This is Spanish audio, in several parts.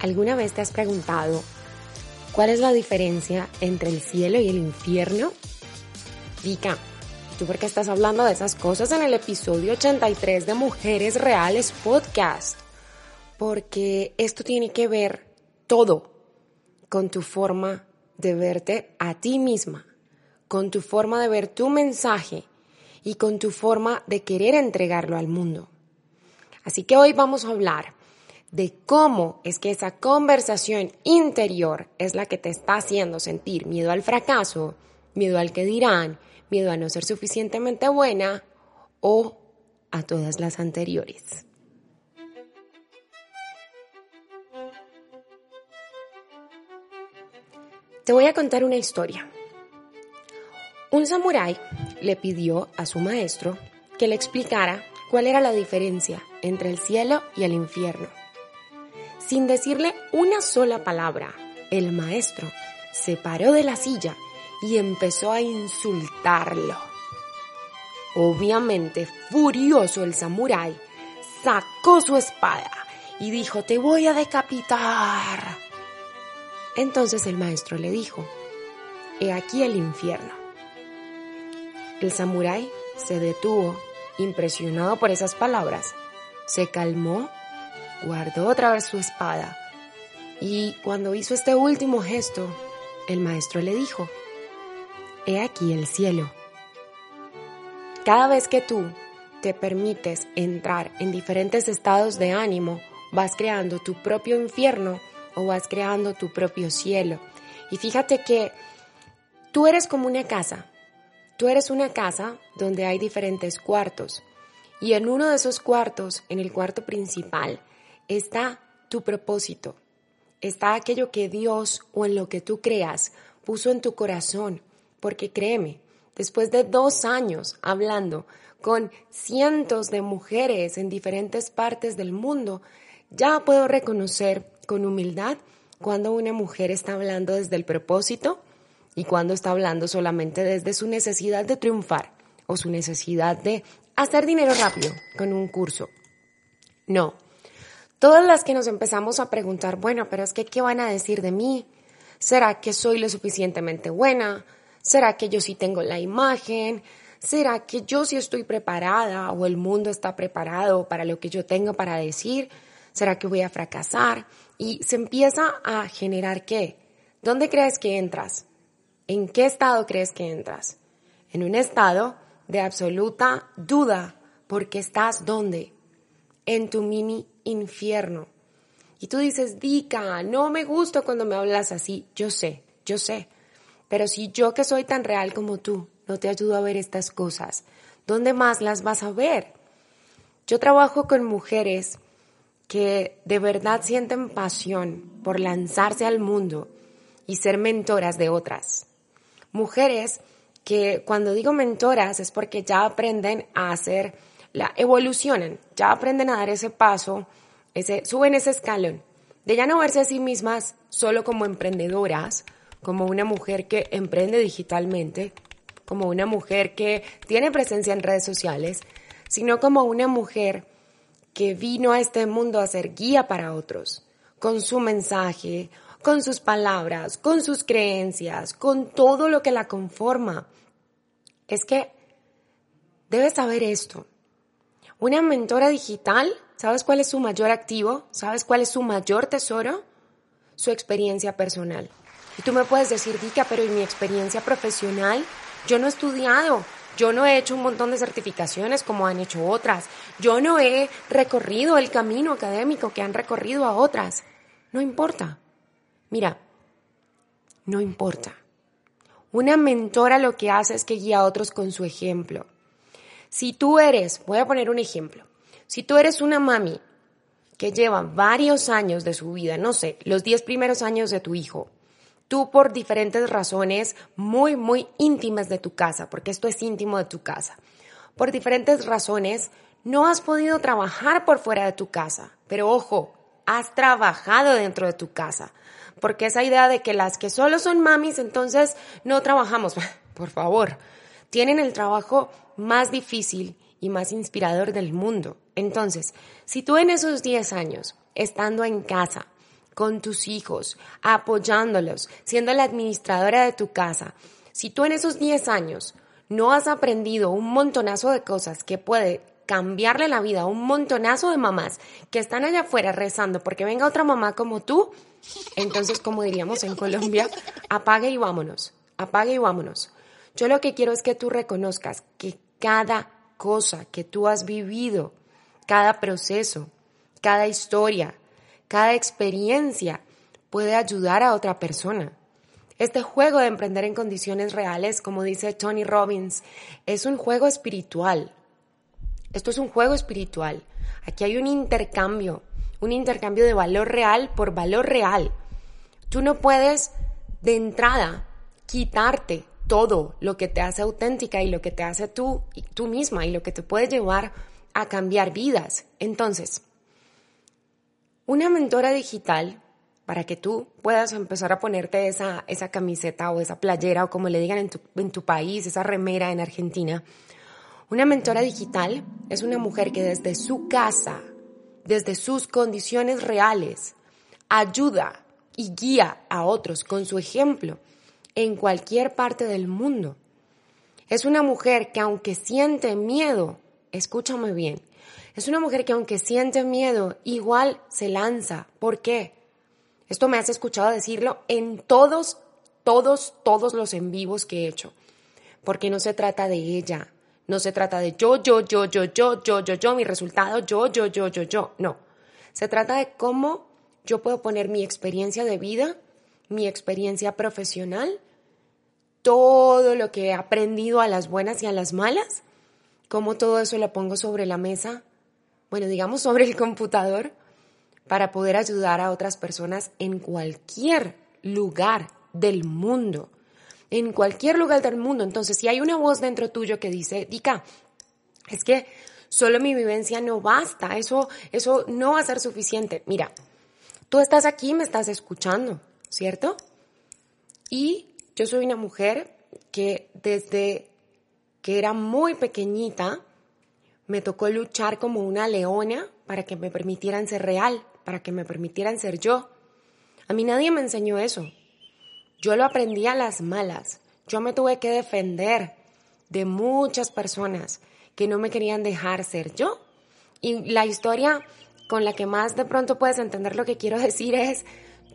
¿Alguna vez te has preguntado cuál es la diferencia entre el cielo y el infierno? Vika, ¿tú por qué estás hablando de esas cosas en el episodio 83 de Mujeres Reales Podcast? Porque esto tiene que ver todo con tu forma de verte a ti misma, con tu forma de ver tu mensaje y con tu forma de querer entregarlo al mundo. Así que hoy vamos a hablar de cómo es que esa conversación interior es la que te está haciendo sentir miedo al fracaso, miedo al que dirán, miedo a no ser suficientemente buena o a todas las anteriores. Te voy a contar una historia. Un samurái le pidió a su maestro que le explicara cuál era la diferencia entre el cielo y el infierno. Sin decirle una sola palabra, el maestro se paró de la silla y empezó a insultarlo. Obviamente, furioso el samurái, sacó su espada y dijo, te voy a decapitar. Entonces el maestro le dijo, he aquí el infierno. El samurái se detuvo, impresionado por esas palabras, se calmó guardó otra vez su espada y cuando hizo este último gesto, el maestro le dijo, He aquí el cielo. Cada vez que tú te permites entrar en diferentes estados de ánimo, vas creando tu propio infierno o vas creando tu propio cielo. Y fíjate que tú eres como una casa. Tú eres una casa donde hay diferentes cuartos. Y en uno de esos cuartos, en el cuarto principal, está tu propósito, está aquello que Dios o en lo que tú creas puso en tu corazón, porque créeme, después de dos años hablando con cientos de mujeres en diferentes partes del mundo, ya puedo reconocer con humildad cuando una mujer está hablando desde el propósito y cuando está hablando solamente desde su necesidad de triunfar o su necesidad de hacer dinero rápido con un curso. No, Todas las que nos empezamos a preguntar, bueno, pero es que, ¿qué van a decir de mí? ¿Será que soy lo suficientemente buena? ¿Será que yo sí tengo la imagen? ¿Será que yo sí estoy preparada o el mundo está preparado para lo que yo tengo para decir? ¿Será que voy a fracasar? Y se empieza a generar qué? ¿Dónde crees que entras? ¿En qué estado crees que entras? En un estado de absoluta duda, porque estás dónde? En tu mini infierno. Y tú dices, Dica, no me gusta cuando me hablas así. Yo sé, yo sé. Pero si yo que soy tan real como tú no te ayudo a ver estas cosas, ¿dónde más las vas a ver? Yo trabajo con mujeres que de verdad sienten pasión por lanzarse al mundo y ser mentoras de otras. Mujeres que cuando digo mentoras es porque ya aprenden a hacer la evolucionan, ya aprenden a dar ese paso, ese, suben ese escalón, de ya no verse a sí mismas solo como emprendedoras, como una mujer que emprende digitalmente, como una mujer que tiene presencia en redes sociales, sino como una mujer que vino a este mundo a ser guía para otros, con su mensaje, con sus palabras, con sus creencias, con todo lo que la conforma. Es que debes saber esto. Una mentora digital, ¿sabes cuál es su mayor activo? ¿Sabes cuál es su mayor tesoro? Su experiencia personal. Y tú me puedes decir, Dica, pero en mi experiencia profesional, yo no he estudiado, yo no he hecho un montón de certificaciones como han hecho otras, yo no he recorrido el camino académico que han recorrido a otras. No importa. Mira, no importa. Una mentora lo que hace es que guía a otros con su ejemplo. Si tú eres, voy a poner un ejemplo, si tú eres una mami que lleva varios años de su vida, no sé, los 10 primeros años de tu hijo, tú por diferentes razones muy, muy íntimas de tu casa, porque esto es íntimo de tu casa, por diferentes razones no has podido trabajar por fuera de tu casa, pero ojo, has trabajado dentro de tu casa, porque esa idea de que las que solo son mamis entonces no trabajamos, por favor, tienen el trabajo más difícil y más inspirador del mundo. Entonces, si tú en esos 10 años, estando en casa, con tus hijos, apoyándolos, siendo la administradora de tu casa. Si tú en esos 10 años no has aprendido un montonazo de cosas que puede cambiarle la vida a un montonazo de mamás que están allá afuera rezando porque venga otra mamá como tú, entonces, como diríamos en Colombia, apague y vámonos, apague y vámonos. Yo lo que quiero es que tú reconozcas que cada cosa que tú has vivido, cada proceso, cada historia, cada experiencia puede ayudar a otra persona. Este juego de emprender en condiciones reales, como dice Tony Robbins, es un juego espiritual. Esto es un juego espiritual. Aquí hay un intercambio, un intercambio de valor real por valor real. Tú no puedes de entrada quitarte todo lo que te hace auténtica y lo que te hace tú, y tú misma y lo que te puede llevar a cambiar vidas. Entonces, una mentora digital para que tú puedas empezar a ponerte esa, esa camiseta o esa playera o como le digan en tu, en tu país, esa remera en Argentina. Una mentora digital es una mujer que desde su casa, desde sus condiciones reales, ayuda y guía a otros con su ejemplo en cualquier parte del mundo. Es una mujer que aunque siente miedo, escúchame bien, es una mujer que aunque siente miedo, igual se lanza. ¿Por qué? Esto me has escuchado decirlo en todos, todos, todos los en vivos que he hecho. Porque no se trata de ella. No se trata de yo, yo, yo, yo, yo, yo, yo, yo, mi resultado, yo, yo, yo, yo, yo. No. Se trata de cómo yo puedo poner mi experiencia de vida, mi experiencia profesional, todo lo que he aprendido a las buenas y a las malas, cómo todo eso lo pongo sobre la mesa, bueno, digamos sobre el computador para poder ayudar a otras personas en cualquier lugar del mundo. En cualquier lugar del mundo. Entonces, si hay una voz dentro tuyo que dice, Dica, es que solo mi vivencia no basta, eso, eso no va a ser suficiente. Mira, tú estás aquí, me estás escuchando, ¿cierto? Y yo soy una mujer que desde que era muy pequeñita me tocó luchar como una leona para que me permitieran ser real, para que me permitieran ser yo. A mí nadie me enseñó eso. Yo lo aprendí a las malas. Yo me tuve que defender de muchas personas que no me querían dejar ser yo. Y la historia con la que más de pronto puedes entender lo que quiero decir es,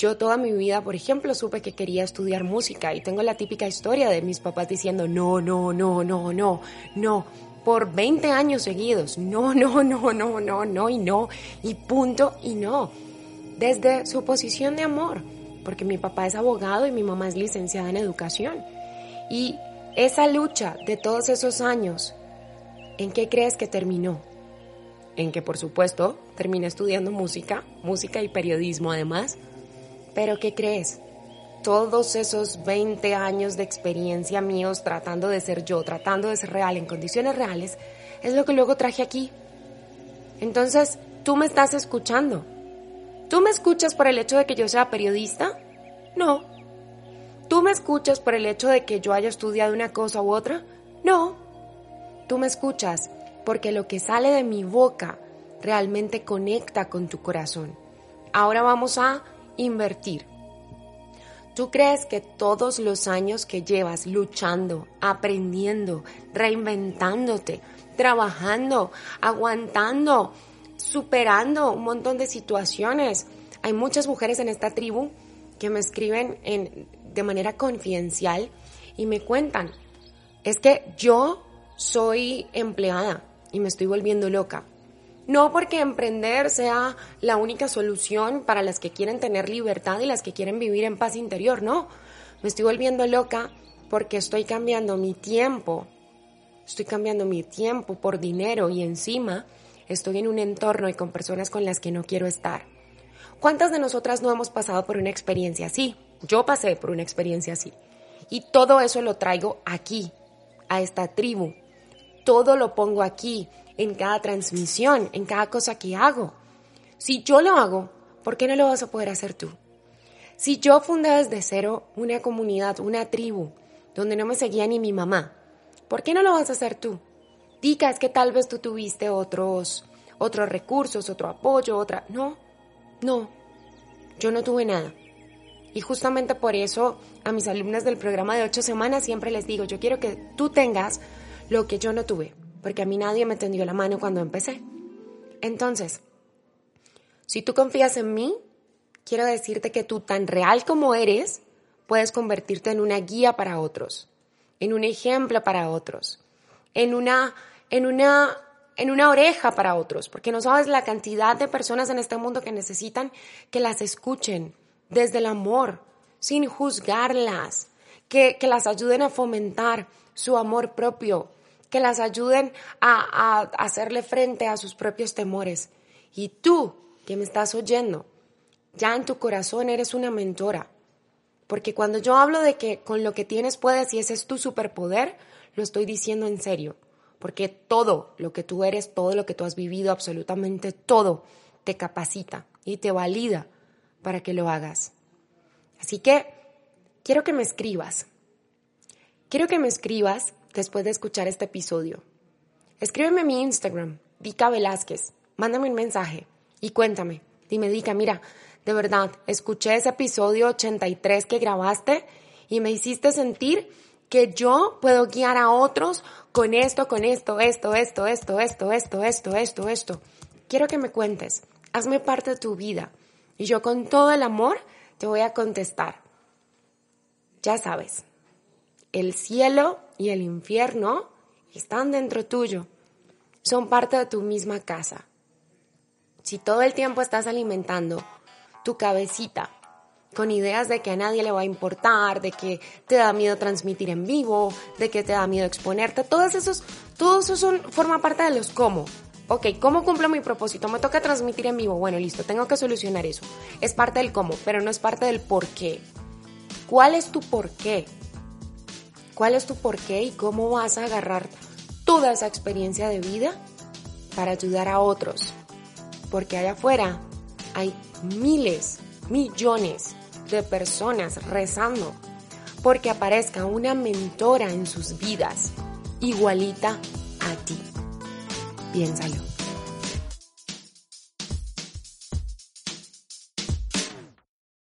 yo toda mi vida, por ejemplo, supe que quería estudiar música y tengo la típica historia de mis papás diciendo, no, no, no, no, no, no, por 20 años seguidos. No, no, no, no, no, no y no. Y punto y no. Desde su posición de amor, porque mi papá es abogado y mi mamá es licenciada en educación. Y esa lucha de todos esos años, ¿en qué crees que terminó? En que por supuesto terminé estudiando música, música y periodismo además. Pero ¿qué crees? todos esos 20 años de experiencia míos tratando de ser yo, tratando de ser real en condiciones reales, es lo que luego traje aquí. Entonces, tú me estás escuchando. ¿Tú me escuchas por el hecho de que yo sea periodista? No. ¿Tú me escuchas por el hecho de que yo haya estudiado una cosa u otra? No. Tú me escuchas porque lo que sale de mi boca realmente conecta con tu corazón. Ahora vamos a invertir. ¿Tú crees que todos los años que llevas luchando, aprendiendo, reinventándote, trabajando, aguantando, superando un montón de situaciones? Hay muchas mujeres en esta tribu que me escriben en, de manera confidencial y me cuentan, es que yo soy empleada y me estoy volviendo loca. No porque emprender sea la única solución para las que quieren tener libertad y las que quieren vivir en paz interior, no. Me estoy volviendo loca porque estoy cambiando mi tiempo. Estoy cambiando mi tiempo por dinero y encima estoy en un entorno y con personas con las que no quiero estar. ¿Cuántas de nosotras no hemos pasado por una experiencia así? Yo pasé por una experiencia así. Y todo eso lo traigo aquí, a esta tribu. Todo lo pongo aquí en cada transmisión, en cada cosa que hago. Si yo lo hago, ¿por qué no lo vas a poder hacer tú? Si yo fundé desde cero una comunidad, una tribu, donde no me seguía ni mi mamá, ¿por qué no lo vas a hacer tú? Dica, es que tal vez tú tuviste otros, otros recursos, otro apoyo, otra... No, no. Yo no tuve nada. Y justamente por eso a mis alumnas del programa de ocho semanas siempre les digo, yo quiero que tú tengas lo que yo no tuve, porque a mí nadie me tendió la mano cuando empecé. Entonces, si tú confías en mí, quiero decirte que tú tan real como eres, puedes convertirte en una guía para otros, en un ejemplo para otros, en una, en una, en una oreja para otros, porque no sabes la cantidad de personas en este mundo que necesitan que las escuchen desde el amor, sin juzgarlas, que, que las ayuden a fomentar su amor propio, que las ayuden a, a hacerle frente a sus propios temores. Y tú, que me estás oyendo, ya en tu corazón eres una mentora. Porque cuando yo hablo de que con lo que tienes puedes y ese es tu superpoder, lo estoy diciendo en serio. Porque todo lo que tú eres, todo lo que tú has vivido, absolutamente todo, te capacita y te valida para que lo hagas. Así que quiero que me escribas. Quiero que me escribas después de escuchar este episodio. Escríbeme mi Instagram, Dica Velázquez. Mándame un mensaje y cuéntame. Dime, Dica, mira, de verdad, escuché ese episodio 83 que grabaste y me hiciste sentir que yo puedo guiar a otros con esto, con esto, esto, esto, esto, esto, esto, esto, esto, esto. Quiero que me cuentes. Hazme parte de tu vida. Y yo con todo el amor te voy a contestar. Ya sabes, el cielo y el infierno están dentro tuyo. Son parte de tu misma casa. Si todo el tiempo estás alimentando tu cabecita con ideas de que a nadie le va a importar, de que te da miedo transmitir en vivo, de que te da miedo exponerte, todos esos, todo eso son, forma parte de los cómo. Ok, ¿cómo cumplo mi propósito? Me toca transmitir en vivo. Bueno, listo, tengo que solucionar eso. Es parte del cómo, pero no es parte del por qué. ¿Cuál es tu por qué? ¿Cuál es tu por qué y cómo vas a agarrar toda esa experiencia de vida para ayudar a otros? Porque allá afuera hay miles, millones de personas rezando porque aparezca una mentora en sus vidas igualita a ti. Piénsalo.